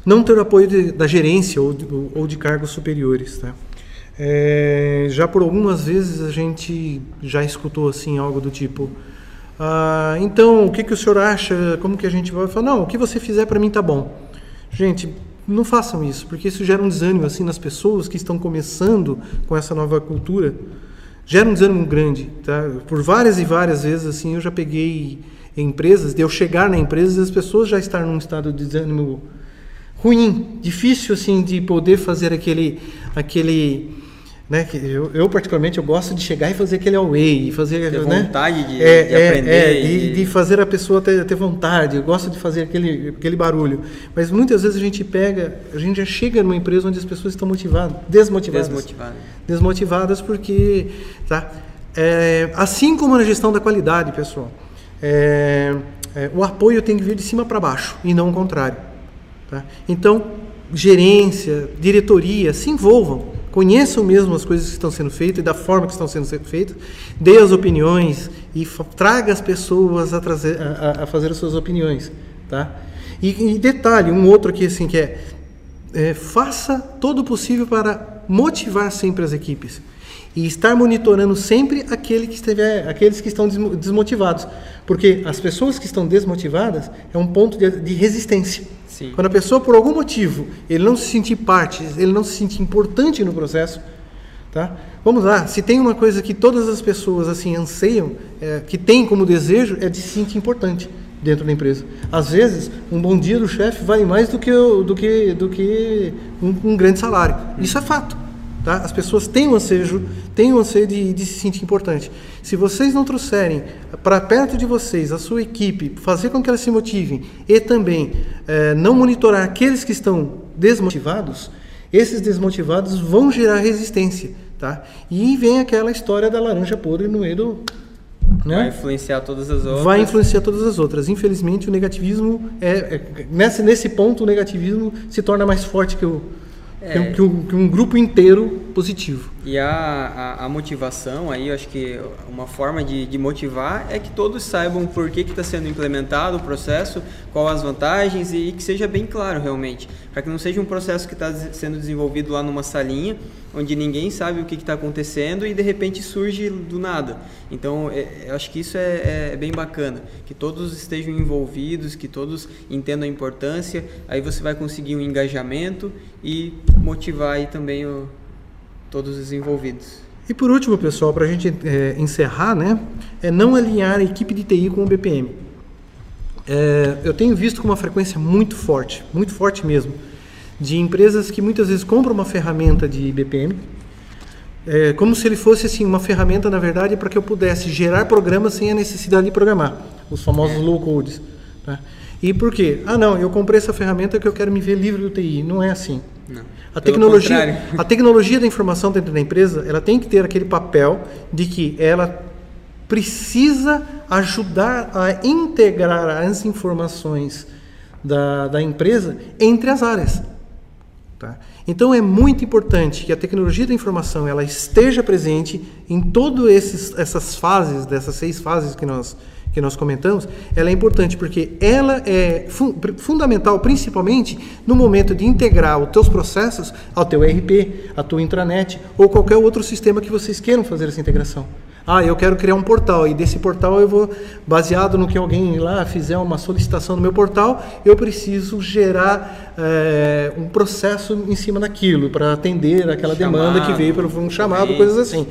Não ter apoio de, da gerência ou de, ou de cargos superiores. Tá? É, já por algumas vezes a gente já escutou assim algo do tipo ah, então o que, que o senhor acha como que a gente vai falar não o que você fizer para mim tá bom gente não façam isso porque isso gera um desânimo assim nas pessoas que estão começando com essa nova cultura gera um desânimo grande tá por várias e várias vezes assim eu já peguei empresas de eu chegar na empresa e as pessoas já estar num estado de desânimo ruim, difícil assim de poder fazer aquele aquele né, eu, eu, particularmente eu gosto de chegar e fazer aquele away, fazer ter né, vontade de, é, de aprender, é, e... de, de, fazer a pessoa ter, ter, vontade. Eu gosto de fazer aquele aquele barulho, mas muitas vezes a gente pega, a gente já chega numa empresa onde as pessoas estão motivadas, desmotivadas, desmotivadas, desmotivadas porque, tá, é, assim como na gestão da qualidade, pessoal, é, é, o apoio tem que vir de cima para baixo e não o contrário. Tá? Então, gerência, diretoria, se envolvam, conheçam mesmo as coisas que estão sendo feitas e da forma que estão sendo feitas, dê as opiniões e traga as pessoas a, trazer, a, a fazer as suas opiniões. Tá? E, e, detalhe, um outro aqui assim que é, é faça todo o possível para motivar sempre as equipes e estar monitorando sempre aquele que estiver, aqueles que estão desmotivados, porque as pessoas que estão desmotivadas é um ponto de, de resistência. Sim. Quando a pessoa, por algum motivo, ele não se sentir parte, ele não se sentir importante no processo, tá? Vamos lá, se tem uma coisa que todas as pessoas assim anseiam, é, que tem como desejo, é de se sentir importante dentro da empresa. Às vezes, um bom dia do chefe vale mais do que, do que, do que um, um grande salário. Isso é fato. Tá? As pessoas têm um ansejo, têm um anseio de, de se sentir importante. Se vocês não trouxerem para perto de vocês a sua equipe, fazer com que elas se motivem e também é, não monitorar aqueles que estão desmotivados, esses desmotivados vão gerar resistência. Tá? E vem aquela história da laranja podre no meio do. Né? Vai influenciar todas as outras. Vai influenciar todas as outras. Infelizmente, o negativismo é, é nesse, nesse ponto o negativismo se torna mais forte que o, é, que, um, que, um, grupo inteiro positivo. E a, a, a, motivação aí, eu acho que uma forma de, de motivar é que todos saibam por que está sendo implementado o processo, quais as vantagens e, e que seja bem claro realmente. Para que não seja um processo que está sendo desenvolvido lá numa salinha, onde ninguém sabe o que está acontecendo e de repente surge do nada. Então, é, eu acho que isso é, é, bem bacana, que todos estejam envolvidos, que todos entendam a importância, aí você vai conseguir um engajamento e motivar aí também o, todos os envolvidos. E por último, pessoal, para a gente é, encerrar, né, é não alinhar a equipe de TI com o BPM. É, eu tenho visto com uma frequência muito forte, muito forte mesmo, de empresas que muitas vezes compram uma ferramenta de BPM, é, como se ele fosse assim uma ferramenta, na verdade, para que eu pudesse gerar programas sem a necessidade de programar, os famosos low codes. Tá? E por quê? Ah, não, eu comprei essa ferramenta que eu quero me ver livre do TI. Não é assim. Não. A tecnologia, a tecnologia da informação dentro da empresa, ela tem que ter aquele papel de que ela precisa ajudar a integrar as informações da, da empresa entre as áreas. Tá? Então é muito importante que a tecnologia da informação ela esteja presente em todas essas fases, dessas seis fases que nós que nós comentamos, ela é importante porque ela é fun fundamental, principalmente no momento de integrar os teus processos ao teu ERP, à tua intranet ou qualquer outro sistema que vocês queiram fazer essa integração. Ah, eu quero criar um portal e desse portal eu vou, baseado no que alguém lá fizer uma solicitação no meu portal, eu preciso gerar é, um processo em cima daquilo para atender aquela chamado, demanda que veio pelo um chamado, coisas assim.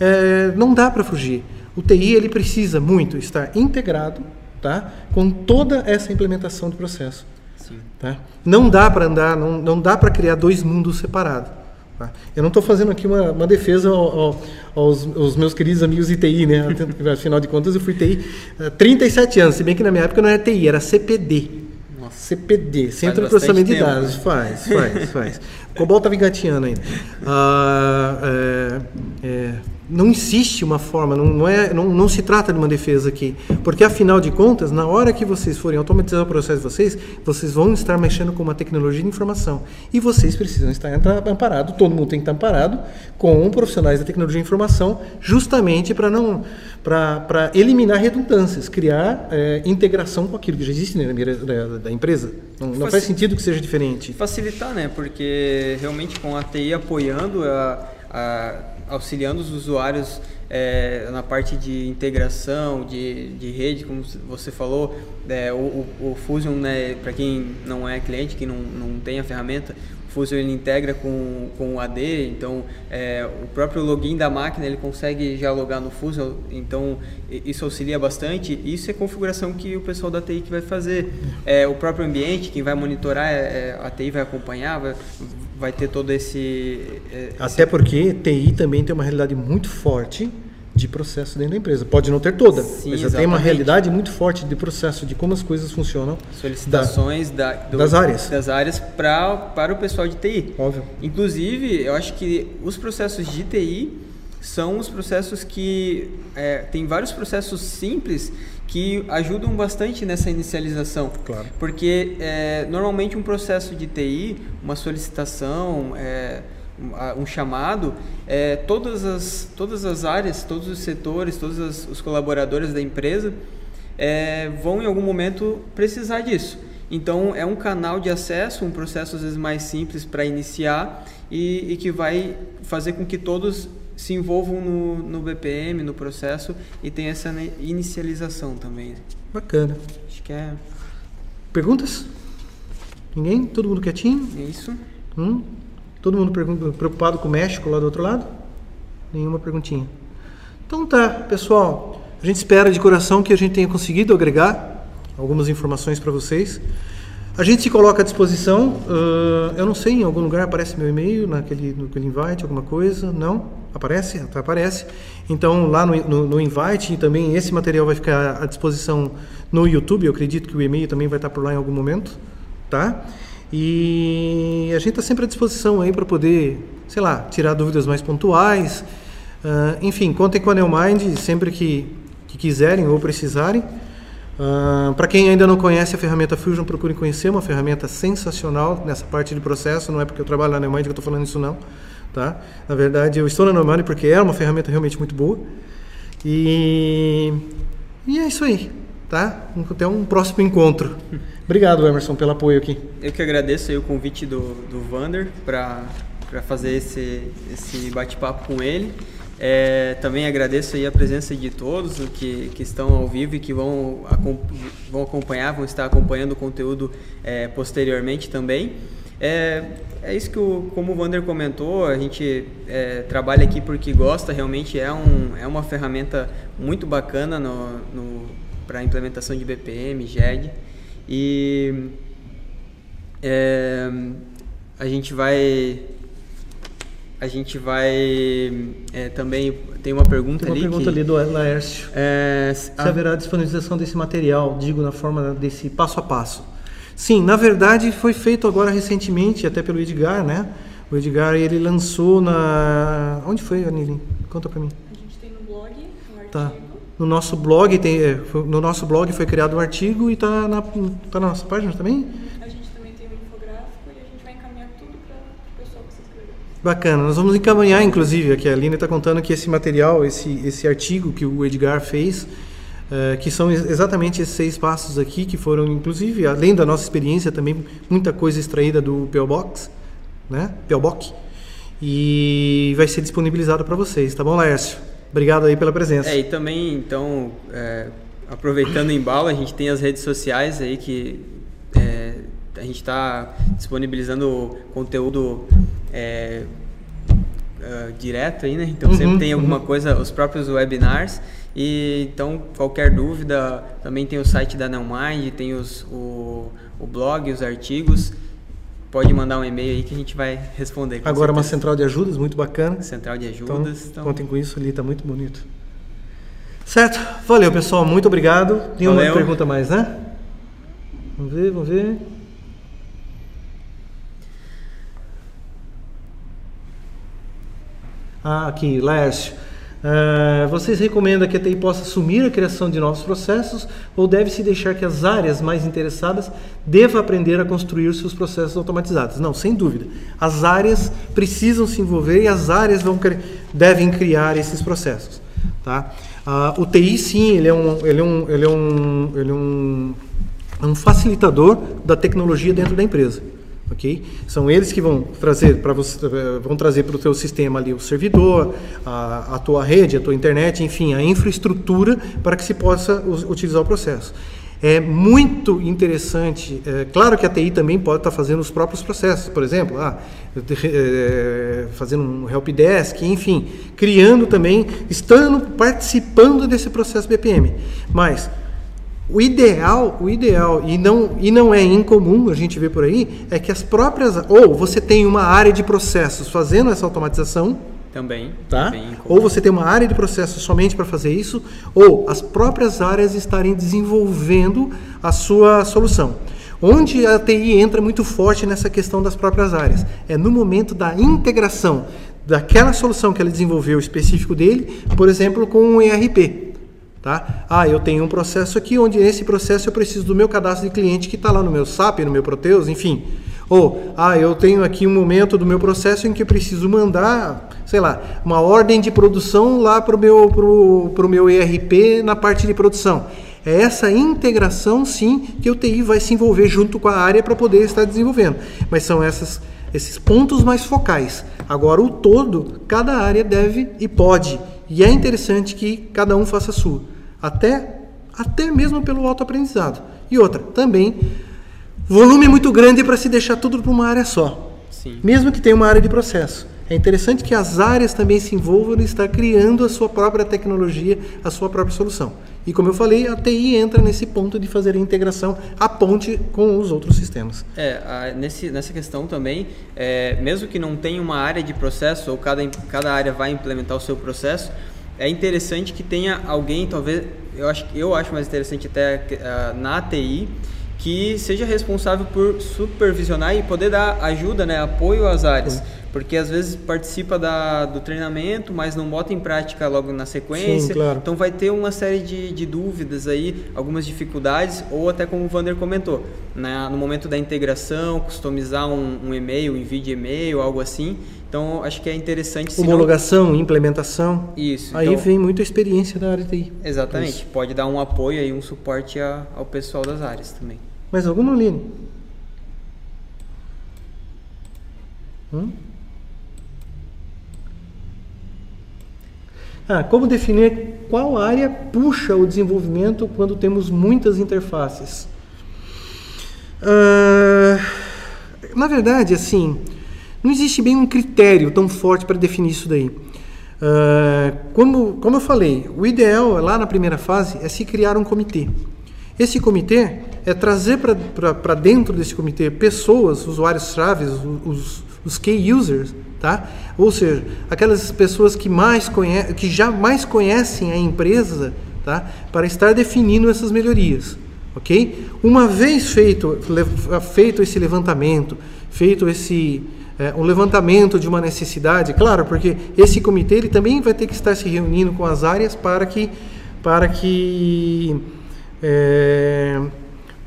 É, não dá para fugir. O TI ele precisa muito estar integrado, tá, com toda essa implementação do processo. Sim. Tá? Não dá para andar, não, não dá para criar dois mundos separados. Tá? Eu não estou fazendo aqui uma, uma defesa ao, ao, aos, aos, meus queridos amigos de TI, né? [LAUGHS] Afinal de contas, eu fui TI há 37 anos, se bem que na minha época não era TI, era CPD. Nossa. CPD, Centro de Processamento de Dados. Né? Faz, faz, faz. [LAUGHS] Cobol estava engatinhando ainda. Ah, é, é, não existe uma forma, não, não, é, não, não se trata de uma defesa aqui. Porque, afinal de contas, na hora que vocês forem automatizar o processo de vocês, vocês vão estar mexendo com uma tecnologia de informação. E vocês precisam estar amparados, todo mundo tem que estar amparado com profissionais da tecnologia de informação, justamente para não para eliminar redundâncias, criar é, integração com aquilo que já existe na mira da, da empresa. Não, não faz sentido que seja diferente. Facilitar, né? Porque realmente com a TI apoiando a, a auxiliando os usuários é, na parte de integração, de, de rede, como você falou, é, o, o, Fusion, né, para quem não é cliente, que não, não tem a ferramenta, o Fusion ele integra com, com o AD, então é, o próprio login da máquina ele consegue já logar no Fusion, então isso auxilia bastante. Isso é configuração que o pessoal da TI que vai fazer. É, o próprio ambiente, quem vai monitorar, é a TI vai acompanhar, vai, vai ter todo esse, é, esse. Até porque TI também tem uma realidade muito forte de processo dentro da empresa. Pode não ter toda, Sim, mas tem uma realidade muito forte de processo, de como as coisas funcionam. Solicitações da, da, do, das áreas. Das áreas pra, para o pessoal de TI. Óbvio. Inclusive, eu acho que os processos de TI são os processos que. É, tem vários processos simples que ajudam bastante nessa inicialização. Claro. Porque é, normalmente um processo de TI, uma solicitação, é, um chamado, é, todas, as, todas as áreas, todos os setores, todos as, os colaboradores da empresa é, vão em algum momento precisar disso. Então é um canal de acesso, um processo às vezes mais simples para iniciar e, e que vai fazer com que todos se envolvam no, no BPM, no processo e tem essa inicialização também. Bacana. Acho que é. Perguntas? Ninguém? Todo mundo quietinho? É isso. Hum? Todo mundo preocupado com o México lá do outro lado? Nenhuma perguntinha. Então tá, pessoal. A gente espera de coração que a gente tenha conseguido agregar algumas informações para vocês. A gente se coloca à disposição. Uh, eu não sei, em algum lugar aparece meu e-mail, naquele, naquele invite, alguma coisa. Não? Aparece? Aparece. Então, lá no, no, no invite, também esse material vai ficar à disposição no YouTube. Eu acredito que o e-mail também vai estar por lá em algum momento. Tá? E a gente está sempre à disposição aí para poder, sei lá, tirar dúvidas mais pontuais. Uh, enfim, contem com a Neomind sempre que, que quiserem ou precisarem. Uh, Para quem ainda não conhece a ferramenta Fusion, procure conhecer, uma ferramenta sensacional nessa parte de processo, não é porque eu trabalho na Neomind que eu estou falando isso não, tá? Na verdade, eu estou na Neomind porque é uma ferramenta realmente muito boa. E, e é isso aí, tá? Até um próximo encontro. Obrigado, Emerson, pelo apoio aqui. Eu que agradeço o convite do, do Vander para fazer esse, esse bate-papo com ele. É, também agradeço a presença de todos que, que estão ao vivo e que vão, vão acompanhar, vão estar acompanhando o conteúdo é, posteriormente também. É, é isso que, o, como o Wander comentou, a gente é, trabalha aqui porque gosta, realmente é, um, é uma ferramenta muito bacana no, no para a implementação de BPM, GED. E é, a gente vai a gente vai é, também tem uma pergunta tem uma ali pergunta que, ali do Laércio. É, se a... haverá disponibilização desse material digo na forma desse passo a passo? Sim na verdade foi feito agora recentemente até pelo Edgar né? O Edgar ele lançou na onde foi Anilin conta para mim. A gente tem no blog um tá. No nosso blog tem é, no nosso blog foi criado um artigo e está na tá na nossa página também Bacana, nós vamos encaminhar, inclusive, aqui a Aline está contando que esse material, esse, esse artigo que o Edgar fez, uh, que são exatamente esses seis passos aqui, que foram, inclusive, além da nossa experiência, também muita coisa extraída do PO Box, né? PO Box, e vai ser disponibilizado para vocês, tá bom, Laércio? Obrigado aí pela presença. É, e também, então, é, aproveitando o embalo, a gente tem as redes sociais aí que é, a gente está disponibilizando conteúdo é, uh, direto aí, né? Então uhum, sempre tem alguma uhum. coisa, os próprios webinars. E então qualquer dúvida, também tem o site da Neomind, tem os, o, o blog, os artigos. Pode mandar um e-mail aí que a gente vai responder. Agora certeza. uma central de ajudas muito bacana. Central de ajudas. Então, então... Contem com isso ali, está muito bonito. Certo, valeu pessoal, muito obrigado. Nenhuma pergunta mais, né? Vamos ver, vamos ver. Aqui, Lércio. Uh, vocês recomendam que a TI possa assumir a criação de novos processos ou deve-se deixar que as áreas mais interessadas devam aprender a construir seus processos automatizados? Não, sem dúvida. As áreas precisam se envolver e as áreas vão, devem criar esses processos. Tá? Uh, o TI, sim, ele é um, ele é um, ele é um, ele é um, é um facilitador da tecnologia dentro da empresa ok? São eles que vão trazer para você, vão trazer para o teu sistema ali o servidor, a, a, tua rede, a tua internet, enfim, a infraestrutura para que se possa utilizar o processo. É muito interessante. É, claro que a TI também pode estar fazendo os próprios processos, por exemplo, ah, é, fazendo um helpdesk, enfim, criando também, estando participando desse processo BPM. Mas o ideal, o ideal e não e não é incomum, a gente vê por aí, é que as próprias ou você tem uma área de processos fazendo essa automatização, também, tá? Também ou você tem uma área de processos somente para fazer isso, ou as próprias áreas estarem desenvolvendo a sua solução. Onde a TI entra muito forte nessa questão das próprias áreas é no momento da integração daquela solução que ela desenvolveu específico dele, por exemplo, com um ERP. Tá? Ah, eu tenho um processo aqui onde nesse processo eu preciso do meu cadastro de cliente que está lá no meu SAP, no meu Proteus, enfim. Ou, ah, eu tenho aqui um momento do meu processo em que eu preciso mandar, sei lá, uma ordem de produção lá para o meu, pro, pro meu ERP na parte de produção. É essa integração, sim, que o TI vai se envolver junto com a área para poder estar desenvolvendo. Mas são essas, esses pontos mais focais. Agora, o todo, cada área deve e pode e é interessante que cada um faça a sua, até, até mesmo pelo autoaprendizado. E outra, também, volume muito grande para se deixar tudo para uma área só. Sim. Mesmo que tenha uma área de processo. É interessante que as áreas também se envolvam e estar criando a sua própria tecnologia, a sua própria solução. E como eu falei, a TI entra nesse ponto de fazer a integração, a ponte com os outros sistemas. É, a, nesse, nessa questão também, é, mesmo que não tenha uma área de processo, ou cada, cada área vai implementar o seu processo, é interessante que tenha alguém, talvez, eu acho, eu acho mais interessante até uh, na TI, que seja responsável por supervisionar e poder dar ajuda, né, apoio às áreas. Porque às vezes participa da, do treinamento, mas não bota em prática logo na sequência. Sim, claro. Então vai ter uma série de, de dúvidas aí, algumas dificuldades, ou até como o Vander comentou, na, no momento da integração, customizar um, um e-mail, envio de e-mail, algo assim. Então acho que é interessante. Homologação, implementação. Isso. Aí então, vem muita experiência da área TI. Exatamente. Isso. Pode dar um apoio e um suporte a, ao pessoal das áreas também. Mais alguma, Aline? Hum? Ah, como definir qual área puxa o desenvolvimento quando temos muitas interfaces? Ah, na verdade, assim, não existe bem um critério tão forte para definir isso daí. Uh, como, como eu falei, o ideal lá na primeira fase é se criar um comitê. Esse comitê é trazer para dentro desse comitê pessoas, usuários-chave, os, os key users, tá? Ou seja, aquelas pessoas que mais conhe que já mais conhecem a empresa, tá? Para estar definindo essas melhorias, ok? Uma vez feito feito esse levantamento, feito esse é, um levantamento de uma necessidade, claro, porque esse comitê ele também vai ter que estar se reunindo com as áreas para que para que é,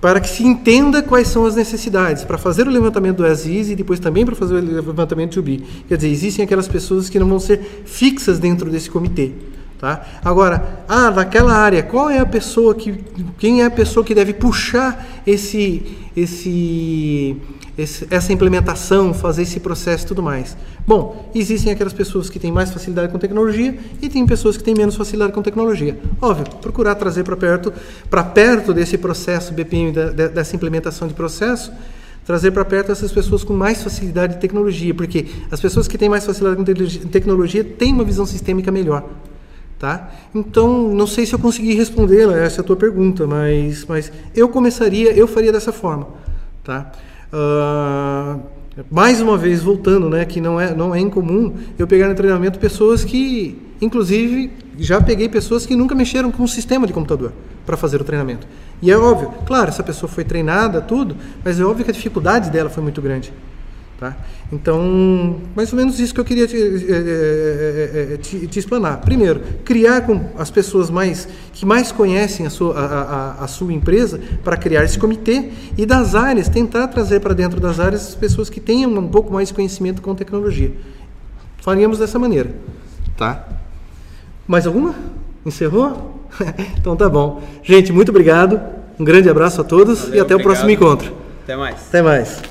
para que se entenda quais são as necessidades, para fazer o levantamento do ASIS e depois também para fazer o levantamento do UBI. Quer dizer, existem aquelas pessoas que não vão ser fixas dentro desse comitê. Tá? Agora, ah, naquela área, qual é a pessoa que, quem é a pessoa que deve puxar esse, esse esse, essa implementação, fazer esse processo e tudo mais. Bom, existem aquelas pessoas que têm mais facilidade com tecnologia e tem pessoas que têm menos facilidade com tecnologia. Óbvio, procurar trazer para perto, para perto desse processo BPM, da, dessa implementação de processo, trazer para perto essas pessoas com mais facilidade de tecnologia, porque as pessoas que têm mais facilidade com tecnologia têm uma visão sistêmica melhor. Tá? Então, não sei se eu consegui responder essa tua pergunta, mas, mas eu começaria, eu faria dessa forma. Tá? Uh, mais uma vez voltando, né, que não é, não é incomum eu pegar no treinamento pessoas que, inclusive, já peguei pessoas que nunca mexeram com um sistema de computador para fazer o treinamento. E é óbvio, claro, essa pessoa foi treinada, tudo, mas é óbvio que a dificuldade dela foi muito grande. Tá? Então, mais ou menos isso que eu queria te, é, é, te, te, explanar. Primeiro, criar com as pessoas mais que mais conhecem a sua, a, a, a sua empresa para criar esse comitê e das áreas, tentar trazer para dentro das áreas as pessoas que tenham um pouco mais de conhecimento com tecnologia. Faríamos dessa maneira. Tá? Mais alguma? Encerrou? [LAUGHS] então tá bom. Gente, muito obrigado. Um grande abraço a todos Valeu, e até obrigado. o próximo encontro. Até mais. Até mais.